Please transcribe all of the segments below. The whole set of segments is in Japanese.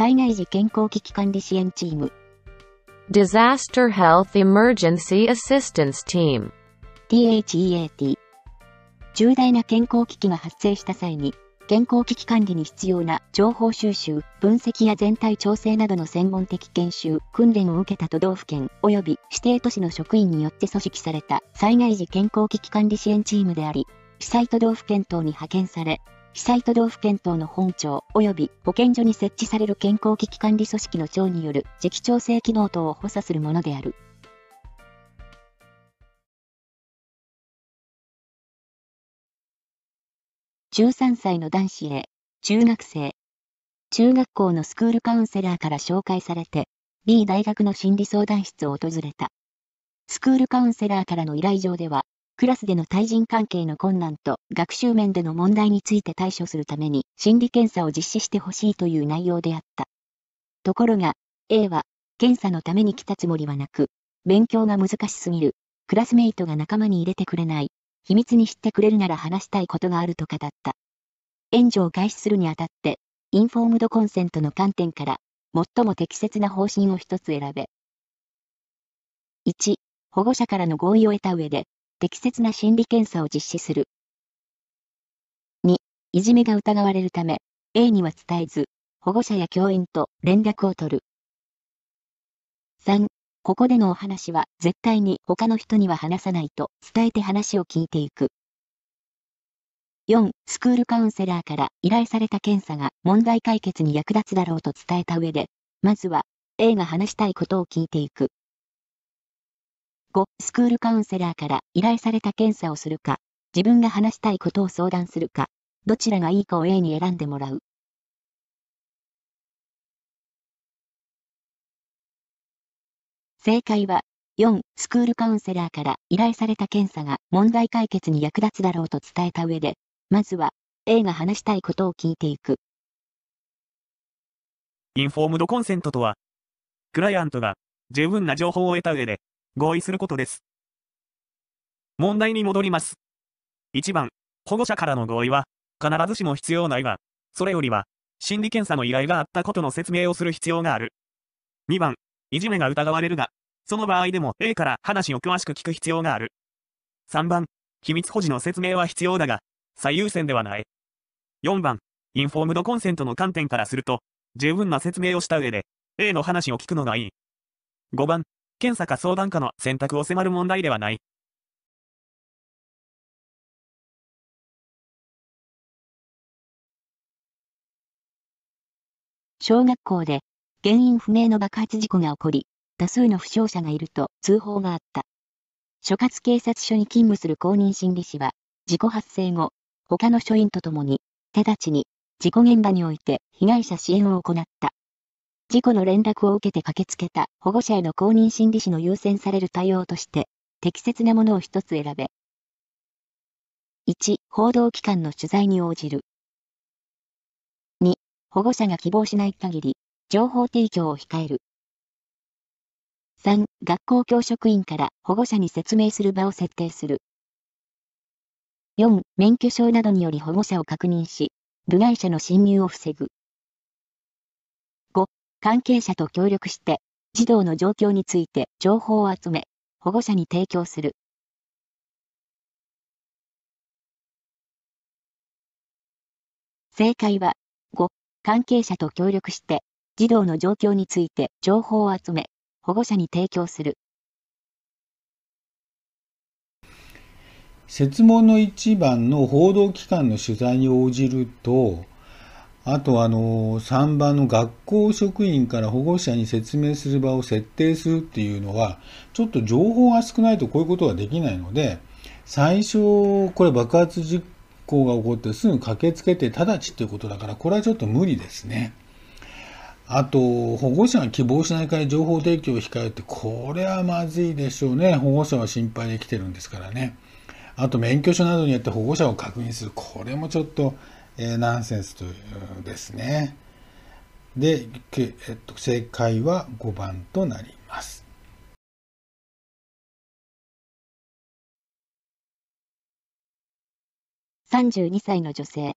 災害時健康危機管理支援チーム。Disaster Health Emergency Assistance Team THEAT 重大な健康危機が発生した際に健康危機管理に必要な情報収集、分析や全体調整などの専門的研修、訓練を受けた都道府県及び指定都市の職員によって組織された災害時健康危機管理支援チームであり、被災都道府県等に派遣され、被災都道府県等の本庁及び保健所に設置される健康危機管理組織の長による時期調整機能等を補佐するものである。13歳の男子へ、中学生。中学校のスクールカウンセラーから紹介されて、B 大学の心理相談室を訪れた。スクールカウンセラーからの依頼状では、クラスでの対人関係の困難と学習面での問題について対処するために心理検査を実施してほしいという内容であった。ところが、A は、検査のために来たつもりはなく、勉強が難しすぎる、クラスメイトが仲間に入れてくれない、秘密に知ってくれるなら話したいことがあると語った。援助を開始するにあたって、インフォームドコンセントの観点から、最も適切な方針を一つ選べ。1、保護者からの合意を得た上で、適切な心理検査を実施する。2、いじめが疑われるため、A には伝えず、保護者や教員と連絡を取る。3、ここでのお話は絶対に他の人には話さないと伝えて話を聞いていく。4. スクールカウンセラーから依頼された検査が問題解決に役立つだろうと伝えた上で、まずは A が話したいことを聞いていく。5. スクールカウンセラーから依頼された検査をするか、自分が話したいことを相談するか、どちらがいいかを A に選んでもらう。正解は、4、スクールカウンセラーから依頼された検査が問題解決に役立つだろうと伝えた上で、まずは、A が話したいことを聞いていく。インフォームドコンセントとは、クライアントが十分な情報を得た上で合意することです。問題に戻ります。1番、保護者からの合意は必ずしも必要ないが、それよりは心理検査の依頼があったことの説明をする必要がある。2番、いじめが疑われるが、その場合でも A から話を詳しく聞く必要がある。3番、秘密保持の説明は必要だが、最優先ではない。4番、インフォームドコンセントの観点からすると、十分な説明をした上で、A の話を聞くのがいい。5番、検査か相談かの選択を迫る問題ではない。小学校で原因不明の爆発事故が起こり、多数の負傷者がいると通報があった。所轄警察署に勤務する公認心理師は、事故発生後、他の署員と共に、手立ちに、事故現場において被害者支援を行った。事故の連絡を受けて駆けつけた保護者への公認心理師の優先される対応として、適切なものを一つ選べ。1、報道機関の取材に応じる。2、保護者が希望しない限り、情報提供を控える。3. 学校教職員から保護者に説明する場を設定する。4. 免許証などにより保護者を確認し、部外者の侵入を防ぐ。関係者と協力して、児童の状況について情報を集め、保護者に提供する。正解は、5. 関係者と協力して、児童の状況について情報を集め、保護者に提供する。設問の1番の報道機関の取材に応じると、あとあの、3番の学校職員から保護者に説明する場を設定するっていうのは、ちょっと情報が少ないとこういうことができないので、最初、これ爆発事故が起こってすぐ駆けつけて直ちっていうことだから、これはちょっと無理ですね。あと、保護者が希望しないから情報提供を控えるって、これはまずいでしょうね。保護者は心配で来てるんですからね。あと、免許証などによって保護者を確認する。これもちょっと、えー、ナンセンスというですね。で、えっと、正解は5番となります。32歳の女性。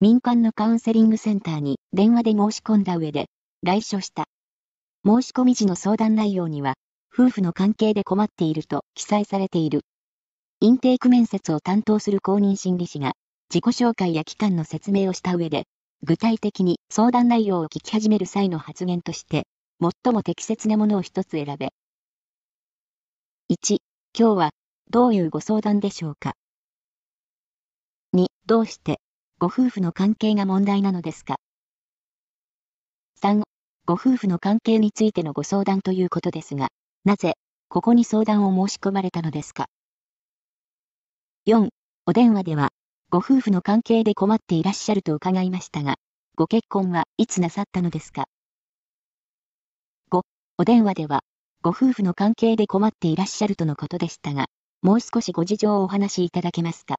民間のカウンセリングセンターに電話で申し込んだ上で、来所した。申し込み時の相談内容には、夫婦の関係で困っていると記載されている。インテーク面接を担当する公認心理師が、自己紹介や期間の説明をした上で、具体的に相談内容を聞き始める際の発言として、最も適切なものを一つ選べ。1、今日はどういうご相談でしょうか ?2、どうしてご夫婦の関係が問題なのですか ?3、ご夫婦の関係についてのご相談ということですが、なぜ、ここに相談を申し込まれたのですか ?4、お電話では、ご夫婦の関係で困っていらっしゃると伺いましたが、ご結婚はいつなさったのですか ?5、お電話では、ご夫婦の関係で困っていらっしゃるとのことでしたが、もう少しご事情をお話しいただけますか？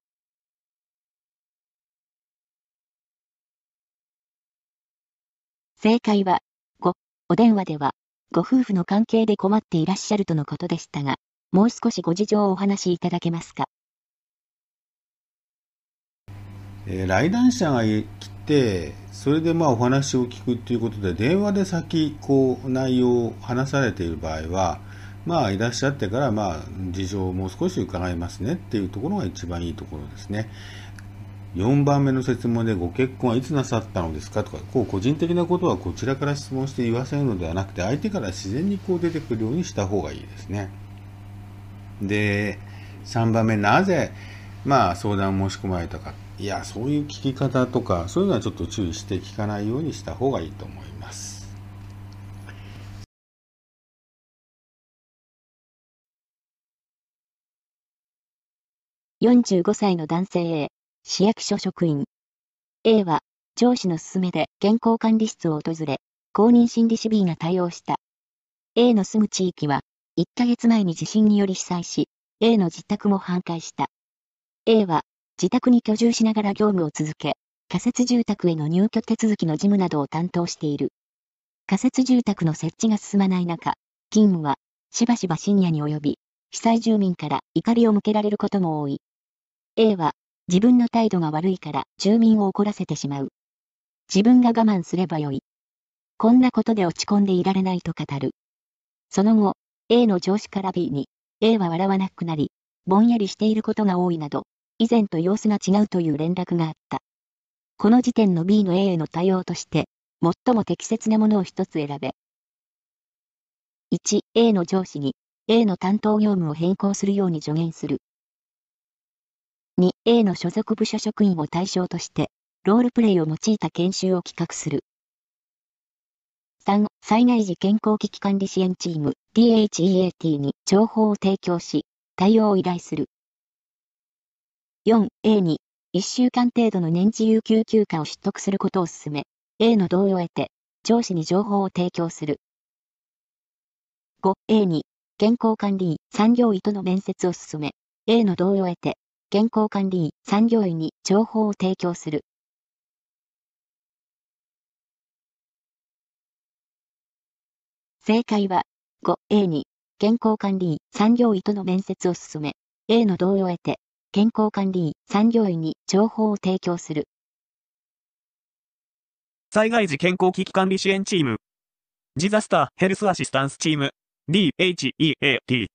正解は、5、お電話では、ご夫婦の関係で困っていらっしゃるとのことでしたが、もう少しご事情をお話しいただけますか？えー、来談者が来て、それでまあお話を聞くっていうことで、電話で先、こう、内容を話されている場合は、まあ、いらっしゃってから、まあ、事情をもう少し伺いますねっていうところが一番いいところですね。4番目の説問でご結婚はいつなさったのですか？とか、こう個人的なことはこちらから質問して言わせるのではなくて、相手から自然にこう出てくるようにした方がいいですね。で、3番目、なぜ、まあ、相談申し込まれたか。いや、そういう聞き方とか、そういうのはちょっと注意して聞かないようにした方がいいと思います。45歳の男性 A、市役所職員。A は、上司の勧めで健康管理室を訪れ、公認心理師 B が対応した。A の住む地域は、1ヶ月前に地震により被災し、A の自宅も半壊した。A は、自宅に居住しながら業務を続け、仮設住宅への入居手続きの事務などを担当している。仮設住宅の設置が進まない中、勤務はしばしば深夜に及び、被災住民から怒りを向けられることも多い。A は自分の態度が悪いから住民を怒らせてしまう。自分が我慢すればよい。こんなことで落ち込んでいられないと語る。その後、A の上司から B に、A は笑わなくなり、ぼんやりしていることが多いなど、以前と様子が違うという連絡があった。この時点の B の A への対応として、最も適切なものを一つ選べ。1、A の上司に、A の担当業務を変更するように助言する。2、A の所属部署職員を対象として、ロールプレイを用いた研修を企画する。3、災害時健康危機管理支援チーム DHEAT に情報を提供し、対応を依頼する。4A に、1週間程度の年次有給休暇を取得することを勧め、A の同意を得て、上司に情報を提供する。5A に、健康管理員、産業医との面接を進め、A の同意を得て、健康管理員、産業医に情報を提供する。正解は、5A に、健康管理員、産業医との面接を進め、A の同意を得て、健康管理員、産業医に情報を提供する。災害時健康危機管理支援チーム。ジザスターヘルスアシスタンスチーム。DHEAT。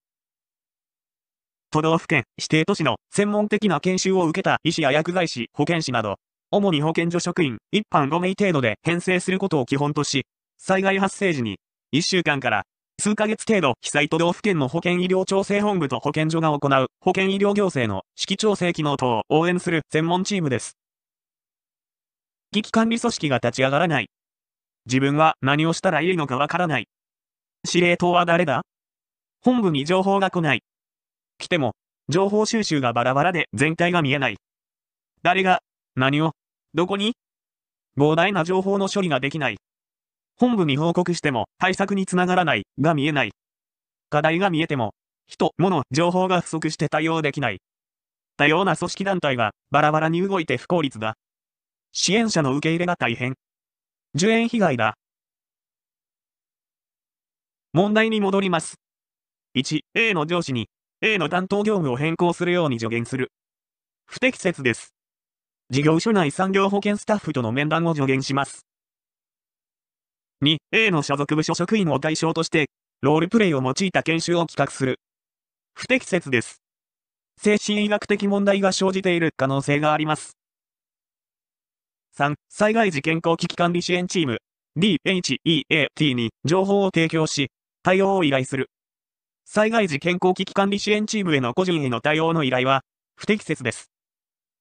都道府県、指定都市の専門的な研修を受けた医師や薬剤師、保健師など、主に保健所職員、一般5名程度で編成することを基本とし、災害発生時に、1週間から数ヶ月程度、被災都道府県の保健医療調整本部と保健所が行う保健医療行政の指揮調整機能等を応援する専門チームです。危機管理組織が立ち上がらない。自分は何をしたらいいのかわからない。司令塔は誰だ？本部に情報が来ない。来ても、情報収集がバラバラで全体が見えない。誰が、何を、どこに？膨大な情報の処理ができない。本部に報告しても対策につながらないが見えない。課題が見えても、人、物、情報が不足して対応できない。多様な組織団体はバラバラに動いて不効率だ。支援者の受け入れが大変。受援被害だ。問題に戻ります。1、A の上司に A の担当業務を変更するように助言する。不適切です。事業所内産業保険スタッフとの面談を助言します。2、A の所属部所職員を対象として、ロールプレイを用いた研修を企画する。不適切です。精神医学的問題が生じている可能性があります。3、災害時健康危機管理支援チーム、DHEAT に情報を提供し、対応を依頼する。災害時健康危機管理支援チームへの個人への対応の依頼は、不適切です。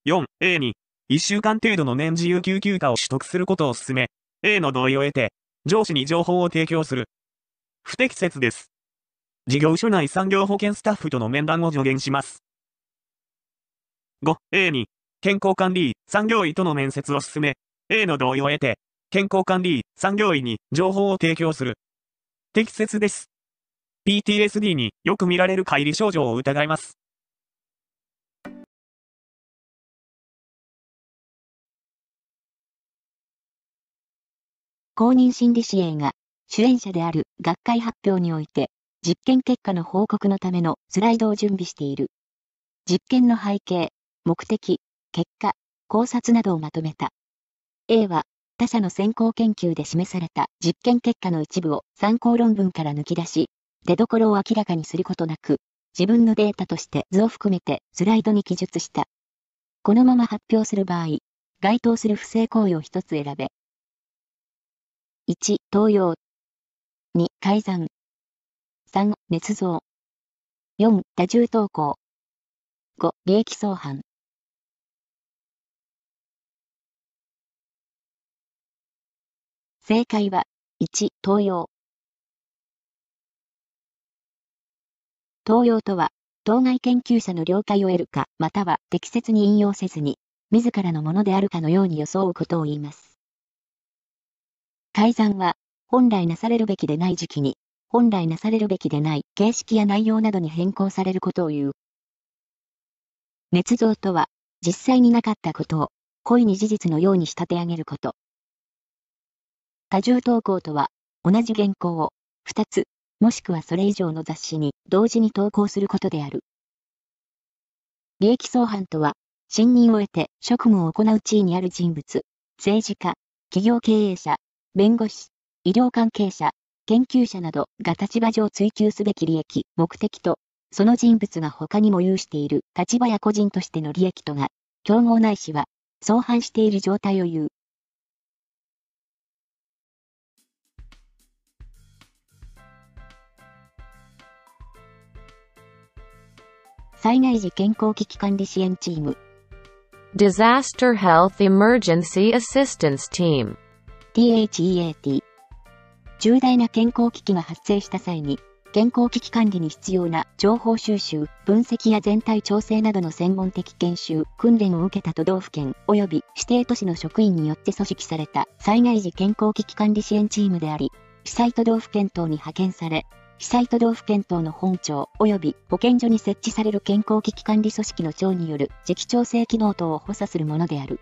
4、A に、1週間程度の年次有給休暇を取得することを進め、A の同意を得て、上司に情報を提供する。不適切です。事業所内産業保険スタッフとの面談を助言します。5、A に、健康管理、産業医との面接を進め、A の同意を得て、健康管理、産業医に情報を提供する。適切です。PTSD によく見られる乖離症状を疑います。公認心理支援が主演者である学会発表において実験結果の報告のためのスライドを準備している。実験の背景、目的、結果、考察などをまとめた。A は他社の先行研究で示された実験結果の一部を参考論文から抜き出し、出所を明らかにすることなく、自分のデータとして図を含めてスライドに記述した。このまま発表する場合、該当する不正行為を一つ選べ。1、投用。2、改ざん。3、捏造。4、多重投稿。5、利益相反。正解は、1、盗用。盗用とは、当該研究者の了解を得るか、または適切に引用せずに、自らのものであるかのように装うことを言います。改ざんは、本来なされるべきでない時期に、本来なされるべきでない形式や内容などに変更されることを言う。捏造とは、実際になかったことを、故意に事実のように仕立て上げること。多重投稿とは、同じ原稿を、二つ、もしくはそれ以上の雑誌に同時に投稿することである。利益相反とは、信任を得て職務を行う地位にある人物、政治家、企業経営者、弁護士、医療関係者、研究者などが立場上追求すべき利益、目的と、その人物が他にも有している立場や個人としての利益とが、競合ないしは、相反している状態を言う。災害時健康危機管理支援チーム Disaster Health Emergency Assistance Team THEAT 重大な健康危機が発生した際に、健康危機管理に必要な情報収集、分析や全体調整などの専門的研修、訓練を受けた都道府県及び指定都市の職員によって組織された災害時健康危機管理支援チームであり、被災都道府県等に派遣され、被災都道府県等の本庁及び保健所に設置される健康危機管理組織の長による時期調整機能等を補佐するものである。